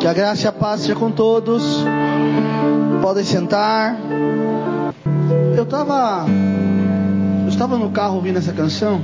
Que a graça e a paz seja com todos. Podem sentar. Eu estava eu estava no carro ouvindo essa canção.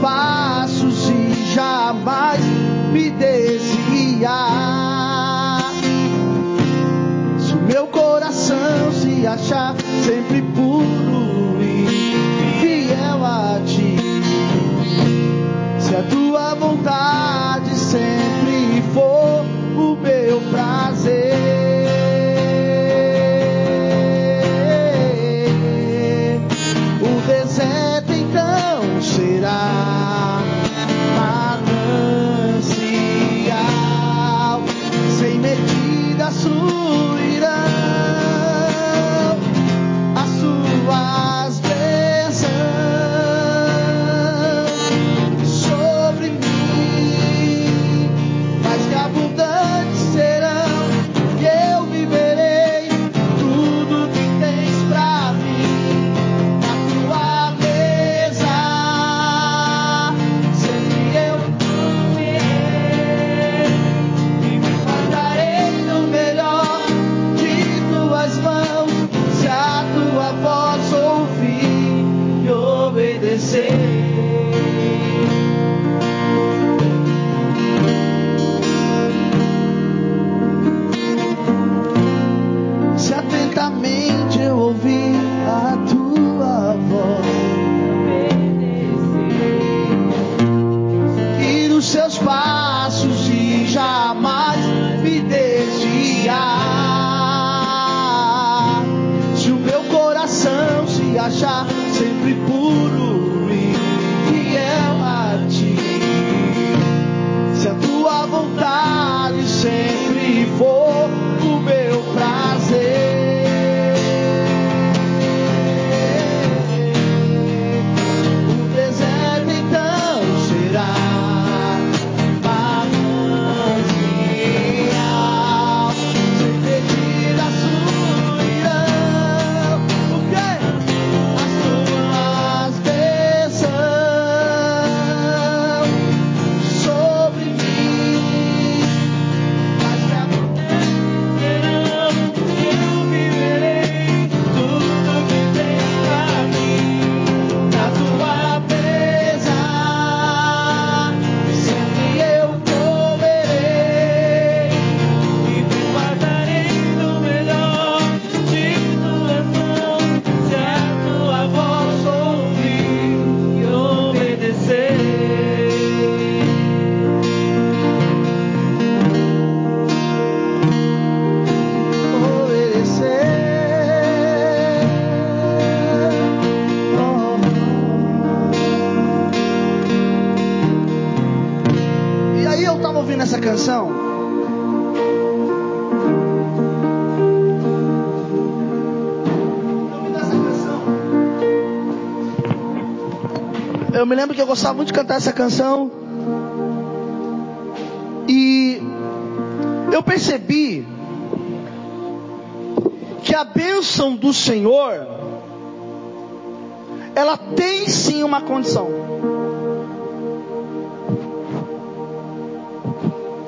passos e jamais me deixe. me lembro que eu gostava muito de cantar essa canção. E eu percebi que a bênção do Senhor, ela tem sim uma condição.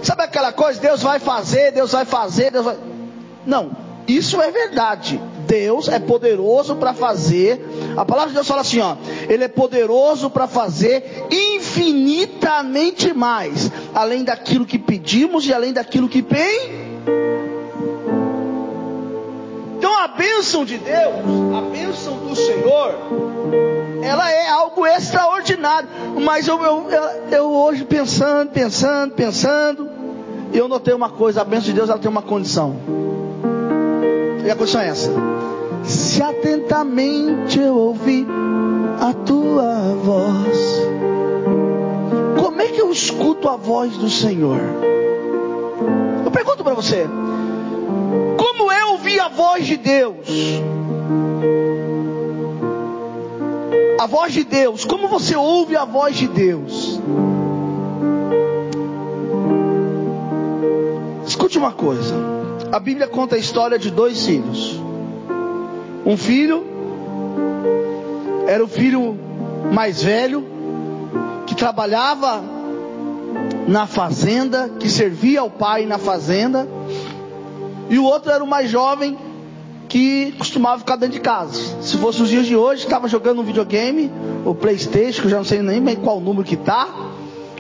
Sabe aquela coisa, Deus vai fazer, Deus vai fazer, Deus vai. Não, isso é verdade. Deus é poderoso para fazer. A palavra de Deus fala assim, ó: ele é poderoso para fazer infinitamente mais, além daquilo que pedimos e além daquilo que tem. Então a bênção de Deus, a bênção do Senhor, ela é algo extraordinário. Mas eu, eu, eu, hoje pensando, pensando, pensando, eu notei uma coisa: a bênção de Deus ela tem uma condição. E a condição é essa: se atentamente eu ouvir a tua voz, como é que eu escuto a voz do Senhor? Eu pergunto para você: como é ouvir a voz de Deus? A voz de Deus, como você ouve a voz de Deus? Escute uma coisa. A Bíblia conta a história de dois filhos. Um filho era o filho mais velho que trabalhava na fazenda, que servia ao pai na fazenda, e o outro era o mais jovem que costumava ficar dentro de casa. Se fosse os dias de hoje, estava jogando um videogame, o Playstation, que eu já não sei nem bem qual número que está,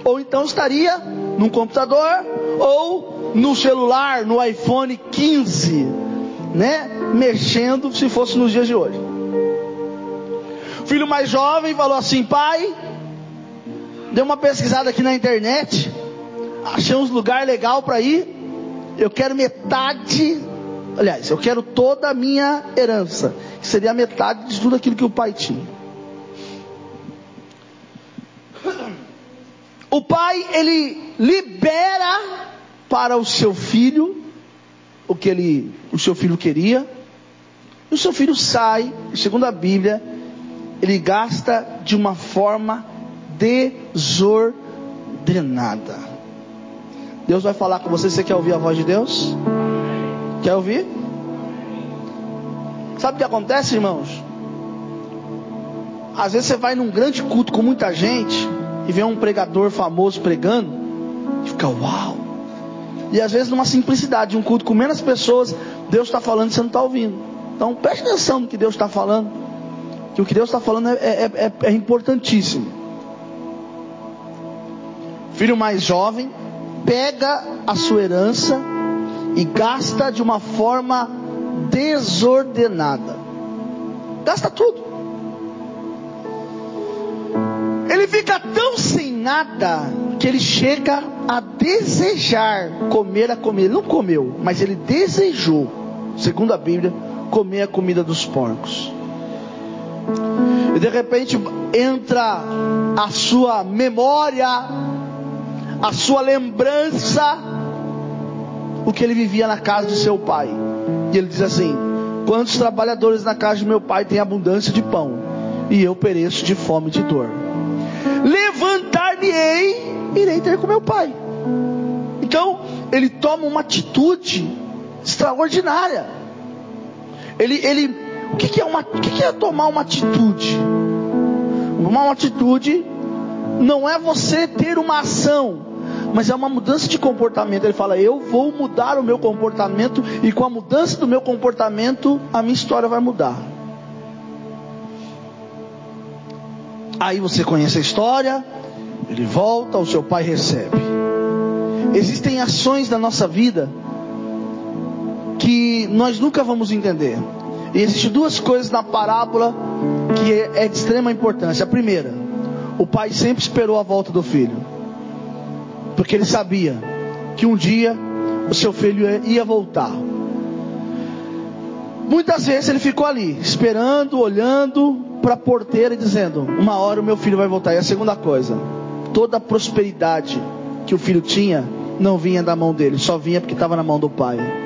ou então estaria num computador, ou no celular, no iPhone 15, né? Mexendo, se fosse nos dias de hoje. Filho mais jovem falou assim: pai, deu uma pesquisada aqui na internet, achei uns lugar legal para ir. Eu quero metade, aliás, eu quero toda a minha herança, que seria a metade de tudo aquilo que o pai tinha. O pai, ele libera para o seu filho o que ele, o seu filho queria. E o seu filho sai, segundo a Bíblia, ele gasta de uma forma desordenada. Deus vai falar com você. Você quer ouvir a voz de Deus? Quer ouvir? Sabe o que acontece, irmãos? Às vezes você vai num grande culto com muita gente e vê um pregador famoso pregando e fica uau. E às vezes numa simplicidade, um culto com menos pessoas, Deus está falando e você não está ouvindo. Então preste atenção no que Deus está falando. Que o que Deus está falando é, é, é, é importantíssimo. Filho mais jovem, pega a sua herança e gasta de uma forma desordenada. Gasta tudo. Ele fica tão sem nada que ele chega a desejar comer a comida. Ele não comeu, mas ele desejou, segundo a Bíblia, comer a comida dos porcos. E de repente entra a sua memória a sua lembrança o que ele vivia na casa de seu pai. E ele diz assim: Quantos trabalhadores na casa de meu pai têm abundância de pão, e eu pereço de fome e de dor. Levantar-me-ei, irei ter com meu pai. Então, ele toma uma atitude extraordinária. Ele, ele, o que, que é uma, o que, que é tomar uma atitude? Tomar uma atitude não é você ter uma ação, mas é uma mudança de comportamento. Ele fala: Eu vou mudar o meu comportamento, e com a mudança do meu comportamento, a minha história vai mudar. Aí você conhece a história, ele volta, o seu pai recebe. Existem ações na nossa vida que nós nunca vamos entender. E existem duas coisas na parábola que é, é de extrema importância. A primeira, o pai sempre esperou a volta do filho. Porque ele sabia que um dia o seu filho ia voltar. Muitas vezes ele ficou ali, esperando, olhando para a porteira e dizendo: Uma hora o meu filho vai voltar. E a segunda coisa, toda a prosperidade que o filho tinha não vinha da mão dele, só vinha porque estava na mão do pai.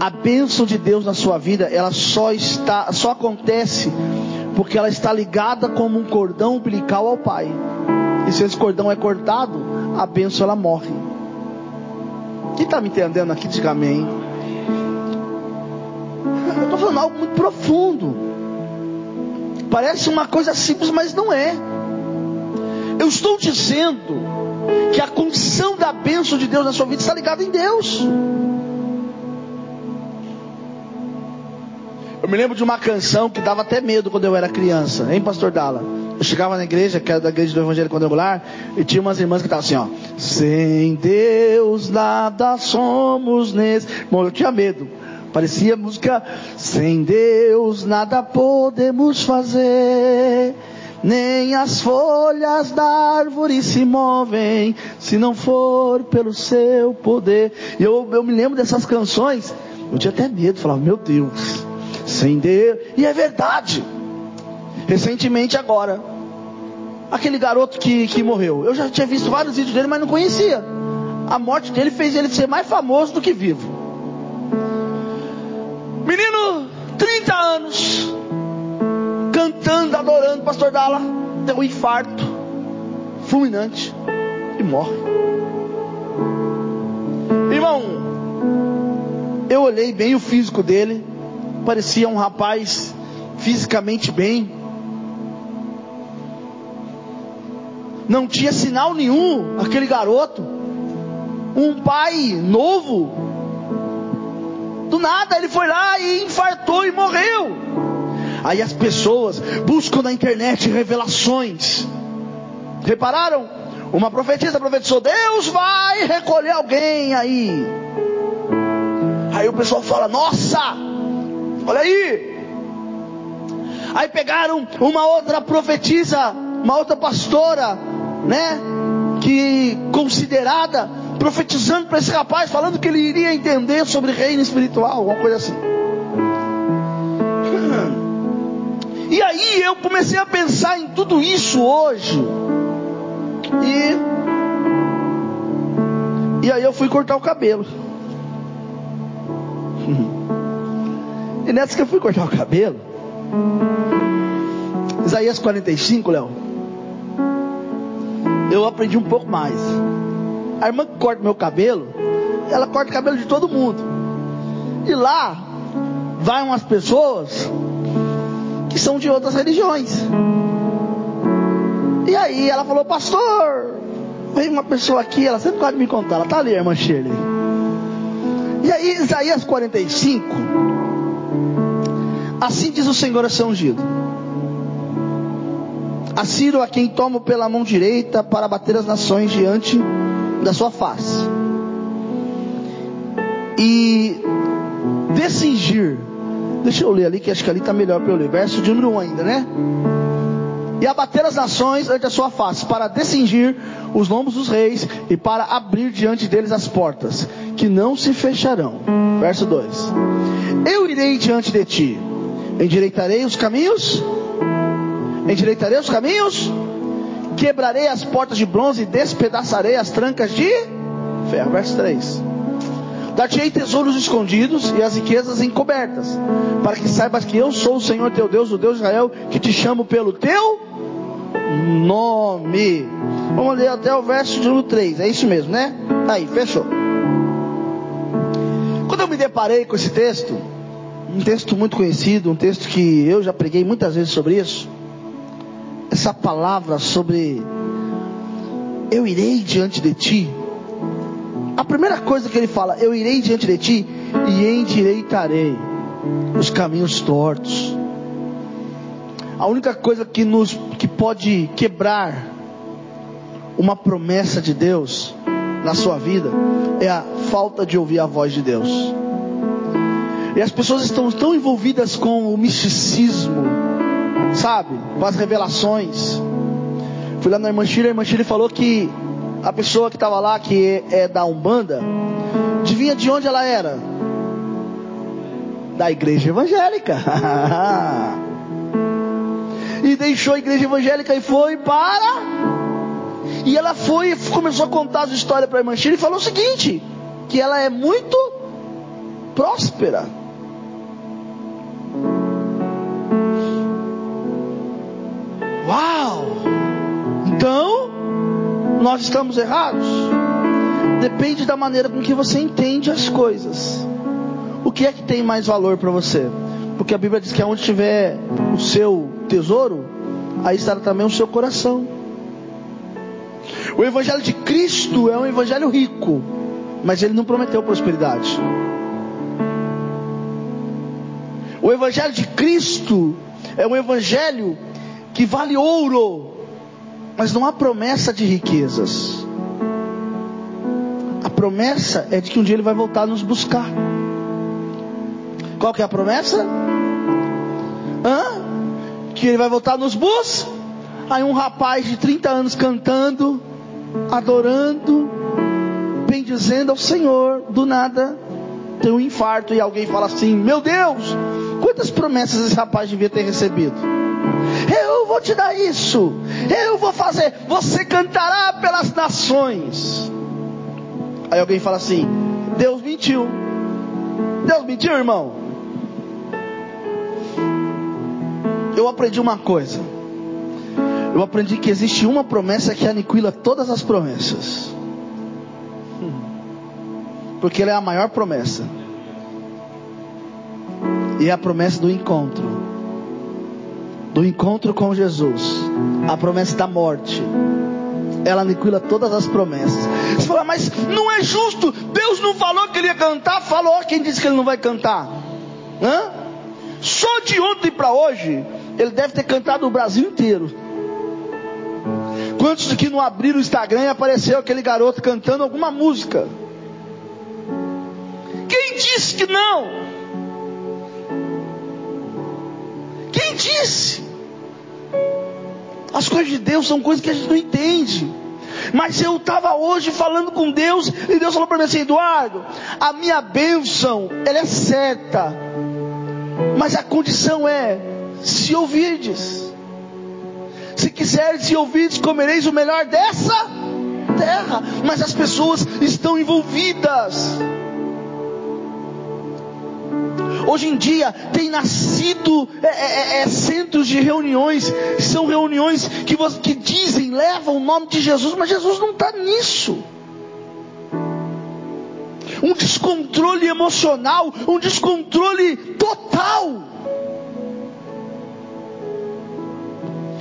A bênção de Deus na sua vida, ela só está, só acontece porque ela está ligada como um cordão umbilical ao pai. E se esse cordão é cortado, a bênção ela morre. Quem está me entendendo aqui, diga amém. Eu estou falando algo muito profundo. Parece uma coisa simples, mas não é. Eu estou dizendo que a condição da bênção de Deus na sua vida está ligada em Deus. Eu me lembro de uma canção que dava até medo quando eu era criança, hein, pastor Dala? Eu chegava na igreja, que era da igreja do Evangelho Quadrangular, e tinha umas irmãs que estavam assim, ó. Sem Deus nada somos nesse. Bom, eu tinha medo. Parecia música. Sem Deus nada podemos fazer. Nem as folhas da árvore se movem, se não for pelo seu poder. E eu, eu me lembro dessas canções, eu tinha até medo, falava, meu Deus, sem Deus. E é verdade. Recentemente agora, aquele garoto que, que morreu, eu já tinha visto vários vídeos dele, mas não conhecia. A morte dele fez ele ser mais famoso do que vivo. Menino, 30 anos, cantando, adorando, pastor Dala, deu um infarto fulminante e morre. Irmão, eu olhei bem o físico dele, parecia um rapaz fisicamente bem. Não tinha sinal nenhum, aquele garoto. Um pai novo. Do nada ele foi lá e infartou e morreu. Aí as pessoas buscam na internet revelações. Repararam? Uma profetisa profetizou: Deus vai recolher alguém aí. Aí o pessoal fala: Nossa, olha aí. Aí pegaram uma outra profetisa, uma outra pastora, né? Que considerada profetizando para esse rapaz, falando que ele iria entender sobre reino espiritual, alguma coisa assim. E aí eu comecei a pensar em tudo isso hoje. E e aí eu fui cortar o cabelo. E nessa que eu fui cortar o cabelo, Isaías 45, Léo. Eu aprendi um pouco mais. A irmã que corta meu cabelo, ela corta o cabelo de todo mundo. E lá vai umas pessoas que são de outras religiões. E aí ela falou, pastor, veio uma pessoa aqui, ela sempre pode me contar, ela tá ali, a irmã Shirley. E aí, Isaías 45, assim diz o Senhor a seu ungido. A Ciro a quem tomo pela mão direita para bater as nações diante da sua face. E decingir. Deixa eu ler ali, que acho que ali está melhor para eu ler. Verso de número 1 ainda, né? E abater as nações ante a sua face, para decingir os lombos dos reis e para abrir diante deles as portas, que não se fecharão. Verso 2: Eu irei diante de ti, endireitarei os caminhos, endireitarei os caminhos, quebrarei as portas de bronze e despedaçarei as trancas de ferro. Verso 3: Dar-te-ei tesouros escondidos e as riquezas encobertas, para que saibas que eu sou o Senhor teu Deus, o Deus de Israel, que te chamo pelo teu nome. Vamos ler até o verso de número 3, é isso mesmo, né? Aí, fechou. Quando eu me deparei com esse texto, um texto muito conhecido, um texto que eu já preguei muitas vezes sobre isso, essa palavra sobre eu irei diante de ti. A primeira coisa que ele fala, eu irei diante de ti e endireitarei os caminhos tortos. A única coisa que nos que pode quebrar uma promessa de Deus na sua vida é a falta de ouvir a voz de Deus. E as pessoas estão tão envolvidas com o misticismo, sabe? Com as revelações. Fui lá na irmã Shirley, a irmã Shirley falou que a pessoa que estava lá, que é da Umbanda, adivinha de onde ela era? Da igreja evangélica. e deixou a igreja evangélica e foi para. E ela foi e começou a contar as histórias para a irmã Shirley e falou o seguinte: que ela é muito próspera. Uau! Então, nós estamos errados? Depende da maneira com que você entende as coisas. O que é que tem mais valor para você? Porque a Bíblia diz que onde tiver o seu tesouro, aí estará também o seu coração. O Evangelho de Cristo é um Evangelho rico, mas ele não prometeu prosperidade. O Evangelho de Cristo é um Evangelho que vale ouro, mas não há promessa de riquezas. A promessa é de que um dia Ele vai voltar a nos buscar. Qual que é a promessa? Hã? Que Ele vai voltar a nos buscar. Aí um rapaz de 30 anos cantando, adorando, bendizendo ao Senhor, do nada tem um infarto e alguém fala assim: Meu Deus, quantas promessas esse rapaz devia ter recebido? Vou te dar isso, eu vou fazer, você cantará pelas nações. Aí alguém fala assim: Deus mentiu. Deus mentiu, irmão. Eu aprendi uma coisa. Eu aprendi que existe uma promessa que aniquila todas as promessas. Porque ela é a maior promessa. E é a promessa do encontro. Do encontro com Jesus. A promessa da morte. Ela aniquila todas as promessas. Você fala, mas não é justo. Deus não falou que ele ia cantar? Falou. Quem disse que ele não vai cantar? Hã? Só de ontem para hoje, ele deve ter cantado o Brasil inteiro. Quantos aqui não abriram o Instagram e apareceu aquele garoto cantando alguma música? Quem disse que não? Disse? As coisas de Deus são coisas que a gente não entende. Mas eu estava hoje falando com Deus e Deus falou para mim assim, Eduardo, a minha bênção, ela é certa. Mas a condição é, se ouvirdes. Se quiseres e ouvirdes, comereis o melhor dessa terra. Mas as pessoas estão envolvidas. Hoje em dia tem nascido é, é, é, centros de reuniões, são reuniões que, que dizem, levam o nome de Jesus, mas Jesus não está nisso. Um descontrole emocional, um descontrole total.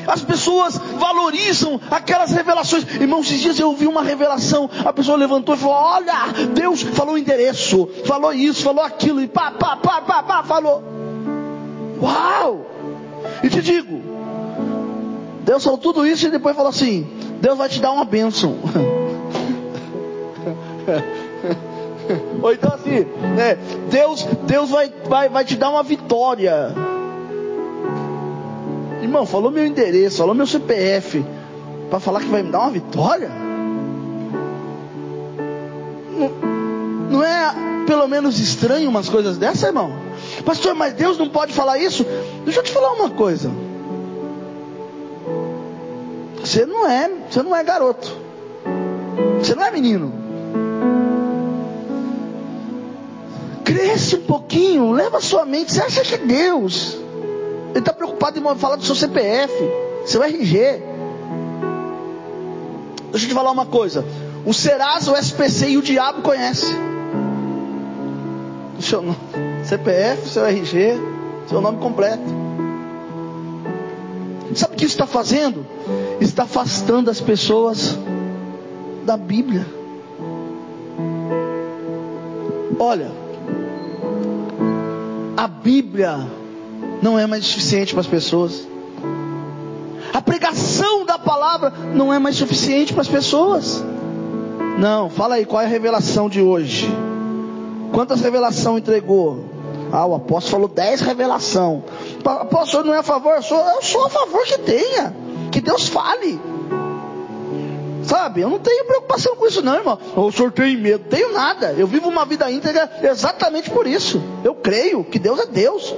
As pessoas valorizam aquelas revelações. Irmãos, esses dias eu ouvi uma revelação. A pessoa levantou e falou: Olha, Deus falou o endereço, falou isso, falou aquilo, e pá, pá, pá, pá, pá, falou. Uau! E te digo, Deus falou tudo isso e depois falou assim: Deus vai te dar uma bênção. Ou então assim, né, Deus, Deus vai, vai, vai te dar uma vitória. Irmão, falou meu endereço, falou meu CPF, para falar que vai me dar uma vitória? Não, não é pelo menos estranho umas coisas dessas, irmão? Pastor, mas Deus não pode falar isso? Deixa eu te falar uma coisa. Você não é, você não é garoto. Você não é menino. Cresce um pouquinho, leva sua mente. Você acha que Deus ele está preocupado em falar do seu CPF, seu RG. Deixa eu te falar uma coisa. O Serasa, o SPC e o diabo conhece. O seu CPF, seu RG, seu nome completo. Sabe o que isso está fazendo? Está afastando as pessoas da Bíblia. Olha, a Bíblia não é mais suficiente para as pessoas. A pregação da palavra não é mais suficiente para as pessoas. Não, fala aí, qual é a revelação de hoje? Quantas revelação entregou? Ah, o apóstolo falou 10 revelação. Apóstolo não é a favor, eu sou, eu sou a favor que tenha. Que Deus fale. Sabe, eu não tenho preocupação com isso não, irmão. O senhor tem medo? Tenho nada. Eu vivo uma vida íntegra exatamente por isso. Eu creio que Deus é Deus.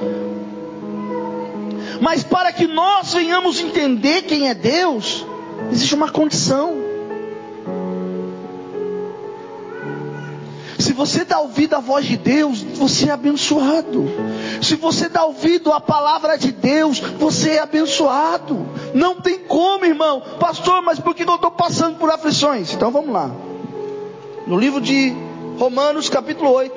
Mas para que nós venhamos entender quem é Deus, existe uma condição. Se você dá ouvido à voz de Deus, você é abençoado. Se você dá ouvido à palavra de Deus, você é abençoado. Não tem como, irmão. Pastor, mas por que eu estou passando por aflições? Então vamos lá. No livro de Romanos, capítulo 8.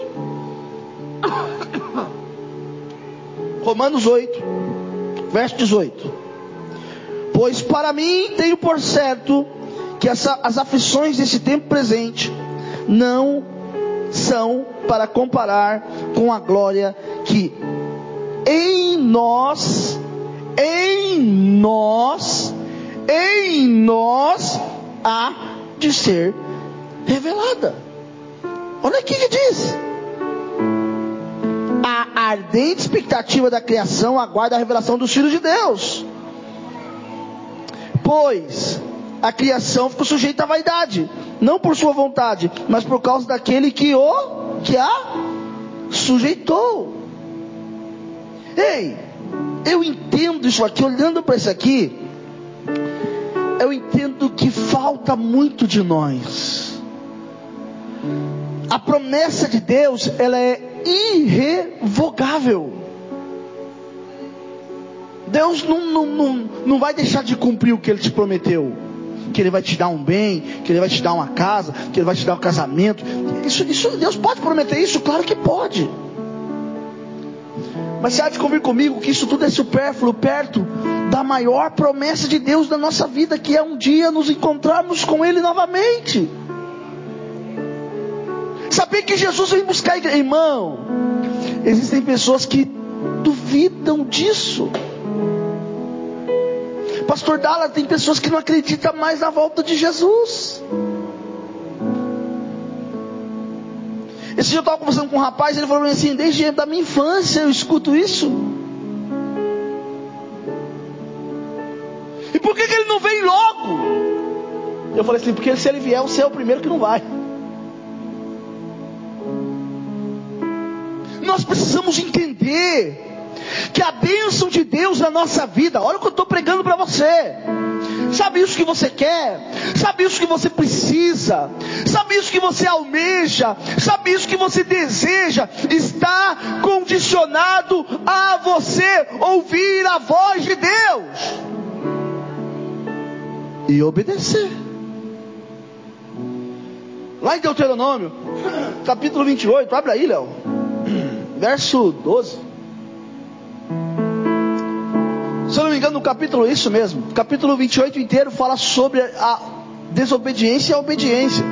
Romanos 8 verso 18: Pois para mim tenho por certo que essa, as aflições desse tempo presente não são para comparar com a glória que em nós, em nós, em nós há de ser revelada. Olha aqui que diz. A ardente expectativa da criação aguarda a revelação dos filhos de Deus. Pois a criação ficou sujeita à vaidade, não por sua vontade, mas por causa daquele que o que a sujeitou. Ei, eu entendo isso aqui, olhando para isso aqui, eu entendo que falta muito de nós. A promessa de Deus, ela é irrevogável. Deus não, não, não, não vai deixar de cumprir o que Ele te prometeu. Que Ele vai te dar um bem, que Ele vai te dar uma casa, que Ele vai te dar um casamento. Isso, isso, Deus pode prometer isso? Claro que pode. Mas você há de convir comigo que isso tudo é supérfluo perto da maior promessa de Deus na nossa vida, que é um dia nos encontrarmos com Ele novamente. Saber que Jesus vem buscar igreja. Irmão, existem pessoas que duvidam disso. Pastor Dalla, tem pessoas que não acreditam mais na volta de Jesus. Esse dia eu estava conversando com um rapaz, ele falou assim, desde da minha infância eu escuto isso. E por que, que ele não vem logo? Eu falei assim, porque se ele vier, você é o primeiro que não vai. Nós precisamos entender que a bênção de Deus na nossa vida, olha o que eu estou pregando para você. Sabe isso que você quer? Sabe isso que você precisa? Sabe isso que você almeja? Sabe isso que você deseja? Está condicionado a você ouvir a voz de Deus e obedecer. Lá em Deuteronômio, capítulo 28, abre aí, Léo, verso 12. Se eu não me engano, no capítulo, isso mesmo, capítulo 28 inteiro fala sobre a desobediência e a obediência.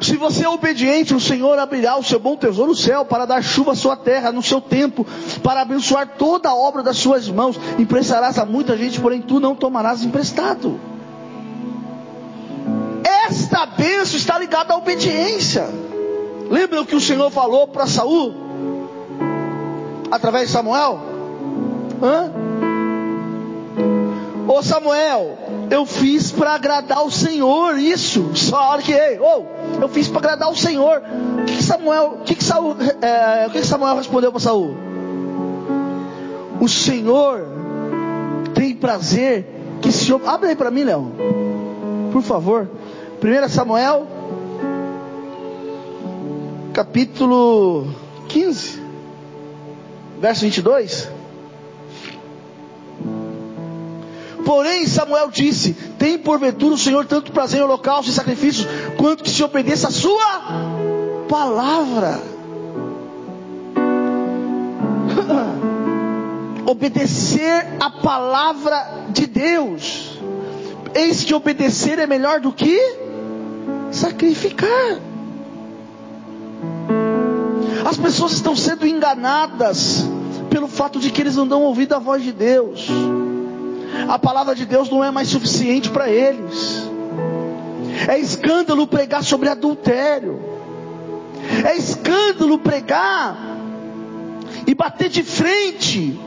Se você é obediente, o Senhor abrirá o seu bom tesouro no céu para dar chuva à sua terra no seu tempo, para abençoar toda a obra das suas mãos. Emprestarás a muita gente, porém tu não tomarás emprestado. Esta bênção está ligada à obediência. Lembra o que o Senhor falou para Saul? Através de Samuel? Hã? Ô Samuel, eu fiz para agradar o Senhor isso. Só hora que, oh, eu fiz para agradar o Senhor. O que, que Samuel, que, que, Saul, é, o que, que Samuel respondeu para Saul? O Senhor tem prazer que se abre aí para mim, Léo, por favor. 1 Samuel, capítulo 15, verso 22. Porém, Samuel disse: Tem porventura o Senhor tanto prazer em holocaustos e sacrifícios, quanto que se obedeça a sua palavra. Obedecer a palavra de Deus. Eis que obedecer é melhor do que sacrificar. As pessoas estão sendo enganadas pelo fato de que eles não dão ouvido à voz de Deus a palavra de Deus não é mais suficiente para eles. É escândalo pregar sobre adultério. É escândalo pregar e bater de frente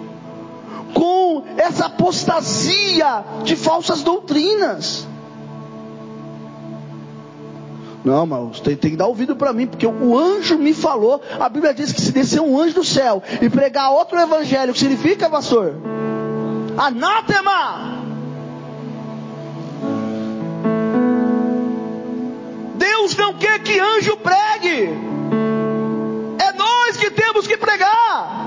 com essa apostasia de falsas doutrinas. Não, mas tem, tem que dar ouvido para mim, porque o anjo me falou. A Bíblia diz que se descer um anjo do céu e pregar outro evangelho, que significa, pastor? Anátema! Deus não quer que anjo pregue. É nós que temos que pregar.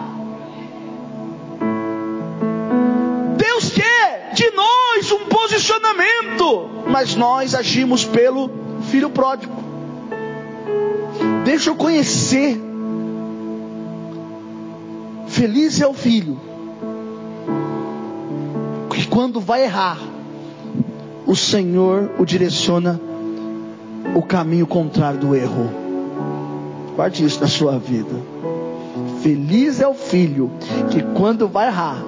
Deus quer de nós um posicionamento, mas nós agimos pelo filho pródigo. Deixa eu conhecer. Feliz é o filho quando vai errar, o Senhor o direciona o caminho contrário do erro. Guarde isso na sua vida. Feliz é o filho que quando vai errar,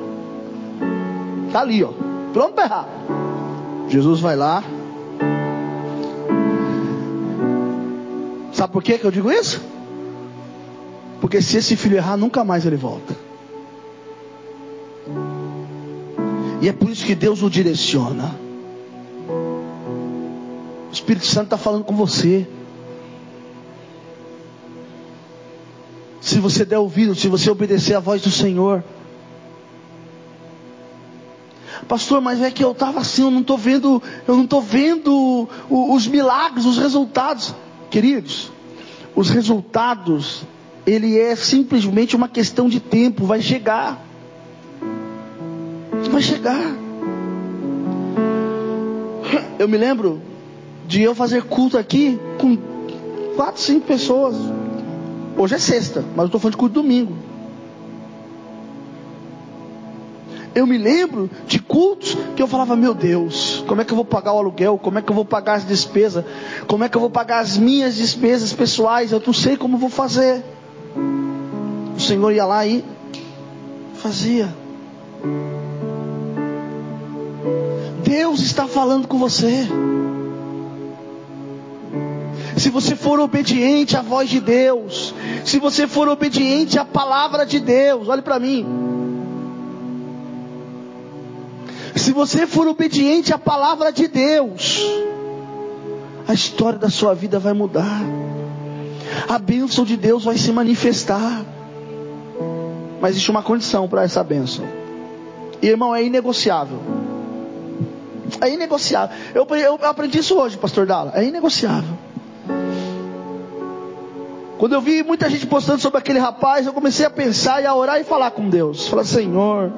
tá ali, ó, pronto para errar. Jesus vai lá. Sabe por que eu digo isso? Porque se esse filho errar, nunca mais ele volta. E é por isso que Deus o direciona. O Espírito Santo está falando com você. Se você der ouvido, se você obedecer à voz do Senhor. Pastor, mas é que eu estava assim, eu não estou vendo, eu não estou vendo os milagres, os resultados. Queridos, os resultados, ele é simplesmente uma questão de tempo, vai chegar. Vai chegar. Eu me lembro de eu fazer culto aqui com quatro, cinco pessoas. Hoje é sexta, mas eu estou falando de culto domingo. Eu me lembro de cultos que eu falava, meu Deus, como é que eu vou pagar o aluguel? Como é que eu vou pagar as despesas? Como é que eu vou pagar as minhas despesas pessoais? Eu não sei como vou fazer. O Senhor ia lá e fazia. Deus está falando com você. Se você for obediente à voz de Deus, se você for obediente à palavra de Deus, olhe para mim. Se você for obediente à palavra de Deus, a história da sua vida vai mudar. A bênção de Deus vai se manifestar. Mas existe uma condição para essa bênção. E irmão, é inegociável. É inegociável. Eu, eu aprendi isso hoje, pastor Dala. É inegociável. Quando eu vi muita gente postando sobre aquele rapaz, eu comecei a pensar e a orar e falar com Deus. Falar, Senhor,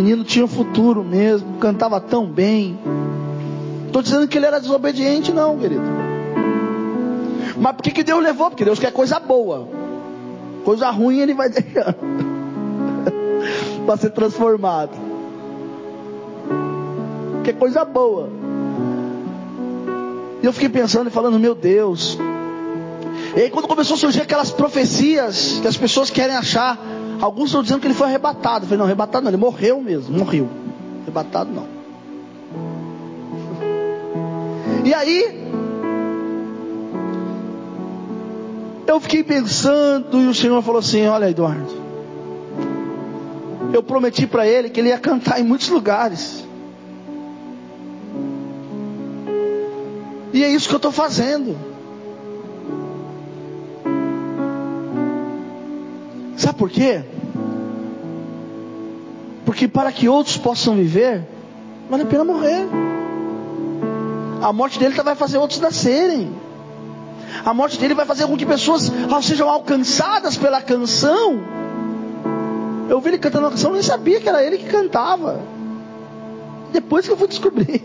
menino tinha futuro mesmo, cantava tão bem. Estou dizendo que ele era desobediente, não, querido. Mas por que, que Deus levou? Porque Deus quer coisa boa. Coisa ruim ele vai deixar para ser transformado. Que coisa boa. E eu fiquei pensando e falando, meu Deus, e aí quando começou a surgir aquelas profecias que as pessoas querem achar, alguns estão dizendo que ele foi arrebatado. Eu falei, não, arrebatado não, ele morreu mesmo, morreu. Arrebatado não. E aí, eu fiquei pensando e o Senhor falou assim: Olha, Eduardo, eu prometi para ele que ele ia cantar em muitos lugares. E é isso que eu estou fazendo. Sabe por quê? Porque para que outros possam viver, vale a pena morrer. A morte dele vai fazer outros nascerem. A morte dele vai fazer com que pessoas sejam alcançadas pela canção. Eu vi ele cantando uma canção, nem sabia que era ele que cantava. Depois que eu fui descobrir.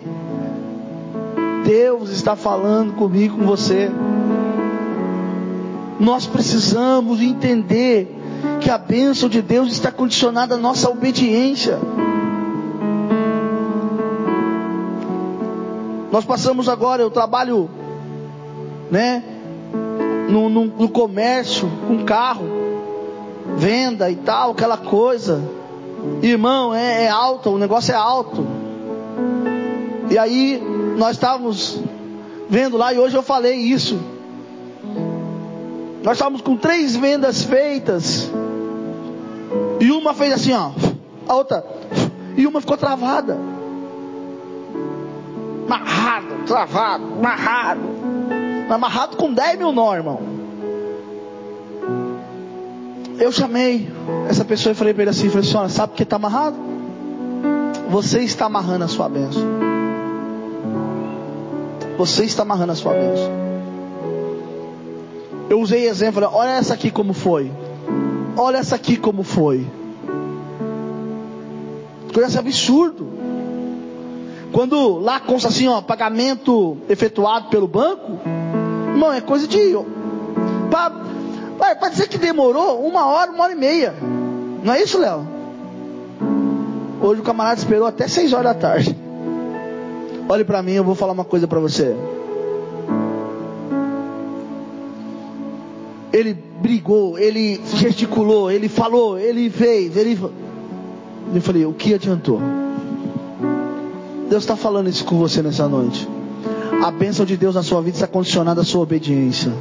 Deus está falando comigo, com você. Nós precisamos entender que a bênção de Deus está condicionada à nossa obediência. Nós passamos agora, eu trabalho, né, no, no, no comércio, com carro, venda e tal, aquela coisa. Irmão, é, é alto, o negócio é alto. E aí, nós estávamos vendo lá, e hoje eu falei isso. Nós estávamos com três vendas feitas. E uma fez assim, ó. A outra. E uma ficou travada. Amarrado, travado, amarrado. Amarrado com 10 mil nó, irmão. Eu chamei essa pessoa e falei para ele assim, falei assim, sabe por que está amarrado? Você está amarrando a sua bênção. Você está amarrando a sua bênção. Eu usei exemplo, olha essa aqui como foi. Olha essa aqui como foi. Coisa absurdo. Quando lá consta assim, ó, pagamento efetuado pelo banco, não é coisa de. Para dizer que demorou uma hora, uma hora e meia. Não é isso, Léo? Hoje o camarada esperou até seis horas da tarde. Olhe para mim, eu vou falar uma coisa para você. Ele brigou, ele gesticulou, ele falou, ele fez, ele. Eu falei, o que adiantou? Deus está falando isso com você nessa noite. A bênção de Deus na sua vida está condicionada à sua obediência.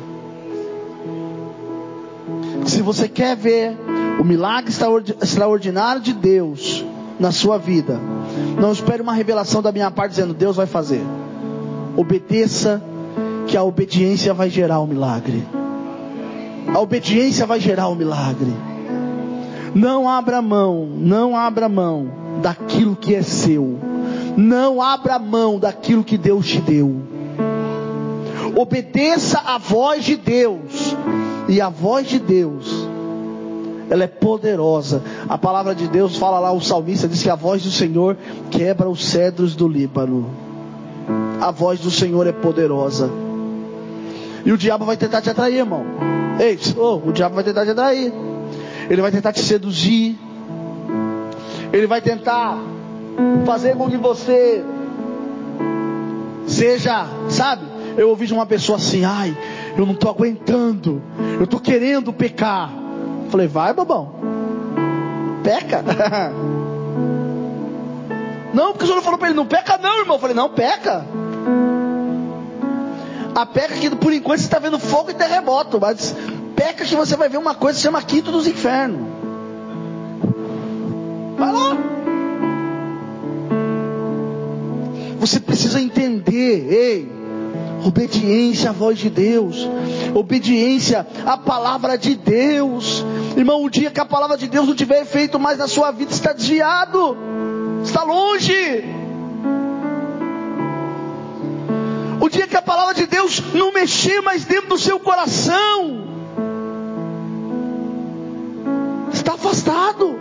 Se você quer ver o milagre extraordinário de Deus na sua vida, não espere uma revelação da minha parte dizendo Deus vai fazer. Obedeça, que a obediência vai gerar o milagre. A obediência vai gerar o milagre. Não abra mão, não abra mão daquilo que é seu. Não abra mão daquilo que Deus te deu. Obedeça a voz de Deus. E a voz de Deus, ela é poderosa. A palavra de Deus fala lá, o salmista diz que a voz do Senhor quebra os cedros do Líbano. A voz do Senhor é poderosa. E o diabo vai tentar te atrair, irmão. Ei, oh, o diabo vai tentar te atrair. Ele vai tentar te seduzir. Ele vai tentar fazer com que você seja, sabe? Eu ouvi de uma pessoa assim, ai, eu não estou aguentando, eu estou querendo pecar. Falei, vai, babão, peca. não, porque o senhor falou para ele, não peca não, irmão. Eu falei, não, peca. A peca que por enquanto você está vendo fogo e terremoto, mas peca que você vai ver uma coisa que se chama quinto dos infernos. Vai lá. Você precisa entender, ei, obediência à voz de Deus, obediência à palavra de Deus. Irmão, o dia que a palavra de Deus não tiver efeito mais na sua vida, está desviado, está longe. Mexer mais dentro do seu coração, está afastado.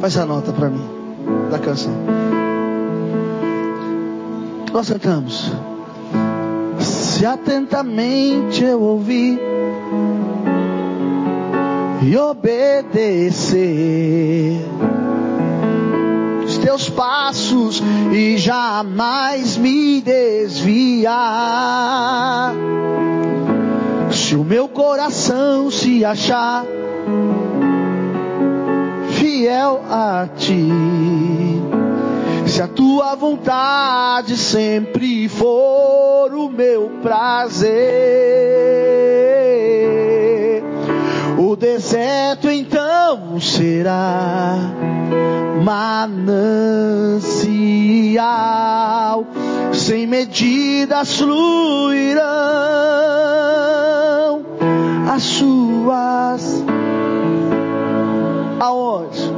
Faz a nota para mim da canção. Nós cantamos. Se atentamente eu ouvir e obedecer os teus passos e jamais me desviar. Se o meu coração se achar fiel a ti, se a tua vontade sempre for o meu prazer, o deserto então será manancial, sem medidas fluirão as suas aonde?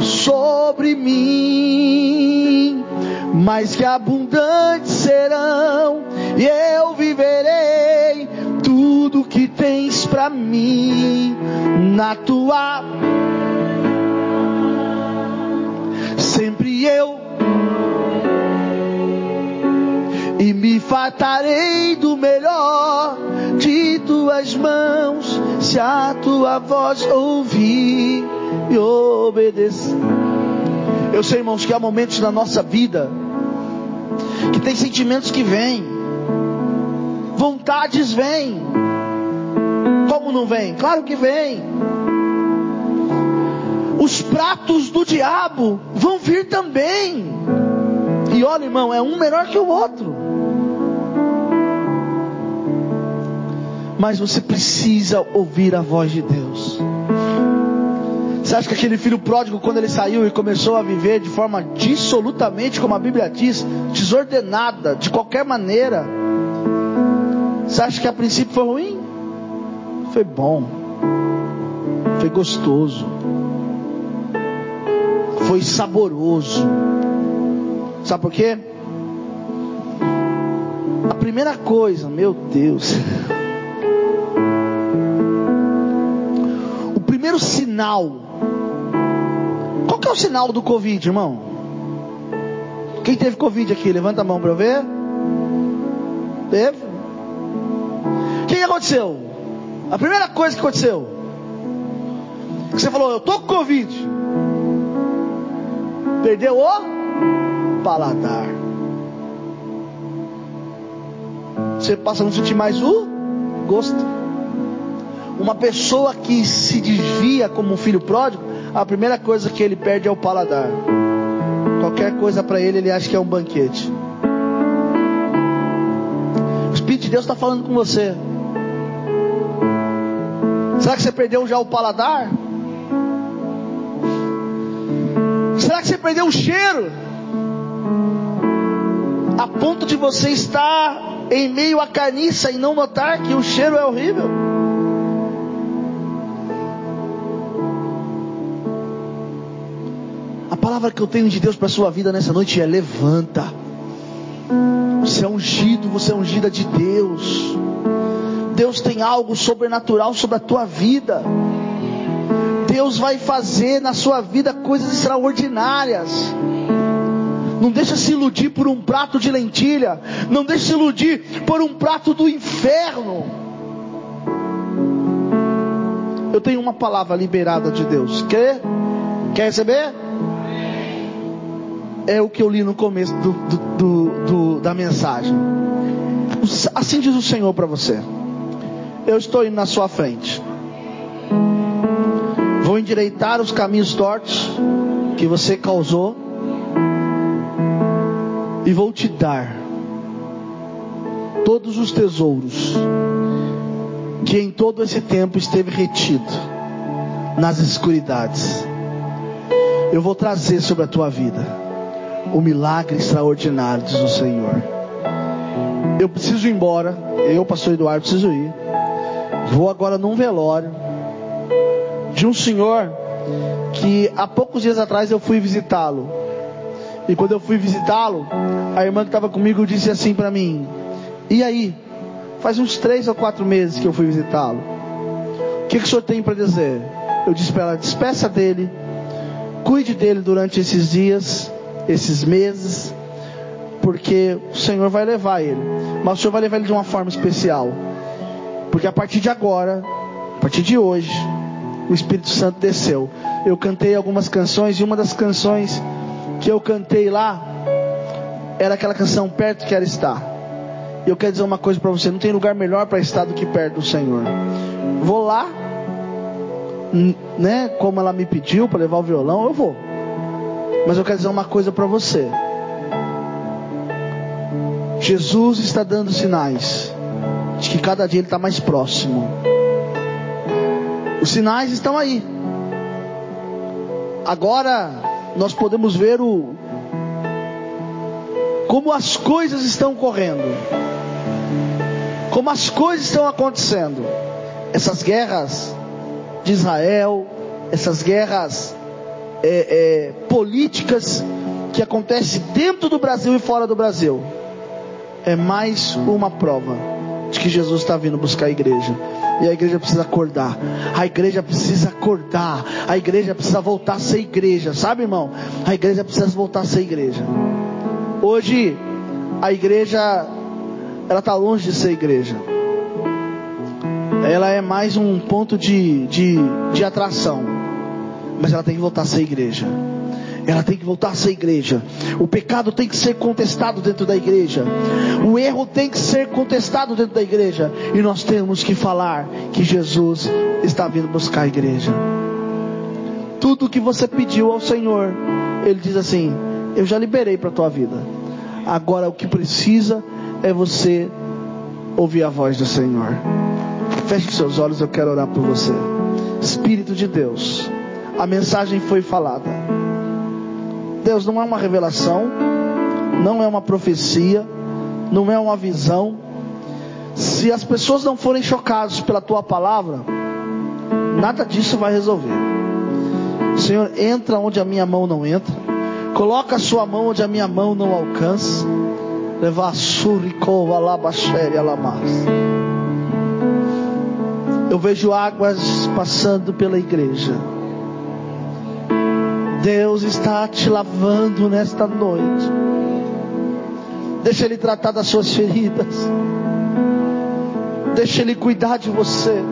Sobre mim, mas que abundantes serão, e eu viverei tudo que tens para mim na tua sempre eu e me fartarei do melhor de tuas mãos, se a tua voz ouvir e obedecer. Eu sei, irmãos, que há momentos na nossa vida que tem sentimentos que vêm, vontades vêm. Como não vem? Claro que vem. Os pratos do diabo vão vir também. E olha, irmão, é um melhor que o outro. Mas você precisa ouvir a voz de Deus. Você acha que aquele filho pródigo, quando ele saiu e começou a viver de forma dissolutamente, como a Bíblia diz, desordenada, de qualquer maneira, você acha que a princípio foi ruim? Foi bom, foi gostoso, foi saboroso. Sabe por quê? A primeira coisa, meu Deus. O primeiro sinal. Qual que é o sinal do Covid, irmão? Quem teve Covid aqui? Levanta a mão para eu ver. Teve? O que aconteceu? A primeira coisa que aconteceu. Que você falou, eu tô com Covid. Perdeu o paladar. você passa a não sentir mais o gosto. Uma pessoa que se desvia como um filho pródigo, a primeira coisa que ele perde é o paladar. Qualquer coisa para ele, ele acha que é um banquete. O Espírito de Deus está falando com você. Será que você perdeu já o paladar? Será que você perdeu o cheiro? A ponto de você estar em meio à carniça e não notar que o cheiro é horrível? A palavra que eu tenho de Deus para a sua vida nessa noite é: levanta. Você é ungido, você é ungida de Deus. Deus tem algo sobrenatural sobre a tua vida. Deus vai fazer na sua vida coisas extraordinárias. Não deixa se iludir por um prato de lentilha. Não deixa se iludir por um prato do inferno. Eu tenho uma palavra liberada de Deus. Quer? Quer receber? É o que eu li no começo do, do, do, da mensagem. Assim diz o Senhor para você. Eu estou indo na sua frente. Vou endireitar os caminhos tortos que você causou. E vou te dar todos os tesouros que em todo esse tempo esteve retido nas escuridades. Eu vou trazer sobre a tua vida o milagre extraordinário, diz o Senhor. Eu preciso ir embora, eu, pastor Eduardo, preciso ir. Vou agora num velório de um senhor que há poucos dias atrás eu fui visitá-lo. E quando eu fui visitá-lo, a irmã que estava comigo disse assim para mim: E aí? Faz uns três ou quatro meses que eu fui visitá-lo. O que, que o senhor tem para dizer? Eu disse para ela: despeça dele, cuide dele durante esses dias, esses meses, porque o Senhor vai levar ele. Mas o Senhor vai levar ele de uma forma especial. Porque a partir de agora, a partir de hoje, o Espírito Santo desceu. Eu cantei algumas canções e uma das canções que eu cantei lá era aquela canção Perto Quero Estar. E eu quero dizer uma coisa para você: não tem lugar melhor para estar do que perto do Senhor. Vou lá, né? Como ela me pediu para levar o violão, eu vou. Mas eu quero dizer uma coisa para você. Jesus está dando sinais de que cada dia ele está mais próximo. Os sinais estão aí. Agora nós podemos ver o como as coisas estão correndo, como as coisas estão acontecendo. Essas guerras de Israel, essas guerras é, é, políticas que acontecem dentro do Brasil e fora do Brasil, é mais uma prova de que Jesus está vindo buscar a igreja. E a igreja precisa acordar. A igreja precisa acordar. A igreja precisa voltar a ser igreja. Sabe, irmão? A igreja precisa voltar a ser igreja. Hoje, a igreja, ela está longe de ser igreja. Ela é mais um ponto de, de, de atração. Mas ela tem que voltar a ser igreja. Ela tem que voltar a ser igreja. O pecado tem que ser contestado dentro da igreja. O erro tem que ser contestado dentro da igreja. E nós temos que falar que Jesus está vindo buscar a igreja. Tudo que você pediu ao Senhor, Ele diz assim: Eu já liberei para a tua vida. Agora o que precisa é você ouvir a voz do Senhor. Feche seus olhos, eu quero orar por você. Espírito de Deus, a mensagem foi falada. Deus não é uma revelação, não é uma profecia, não é uma visão. Se as pessoas não forem chocadas pela tua palavra, nada disso vai resolver. Senhor, entra onde a minha mão não entra. Coloca a sua mão onde a minha mão não alcança. Eu vejo águas passando pela igreja. Deus está te lavando nesta noite. Deixa Ele tratar das suas feridas. Deixa Ele cuidar de você.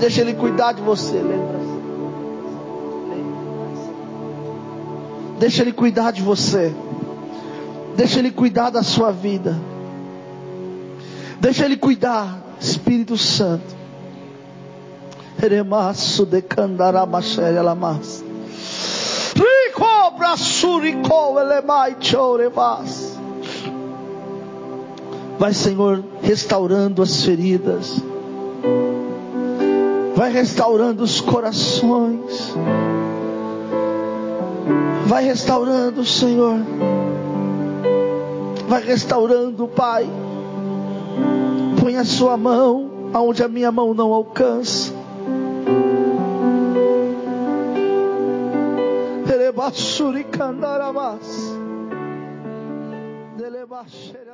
Deixa Ele cuidar de você. Lembra? Deixa Ele cuidar de você. Deixa Ele cuidar da sua vida. Deixa Ele cuidar, Espírito Santo. Eremaço de candaramachere lamas. Vai, Senhor, restaurando as feridas. Vai restaurando os corações. Vai restaurando, Senhor. Vai restaurando, Pai. Põe a sua mão aonde a minha mão não alcança. Basurikandaramás. Dele basere.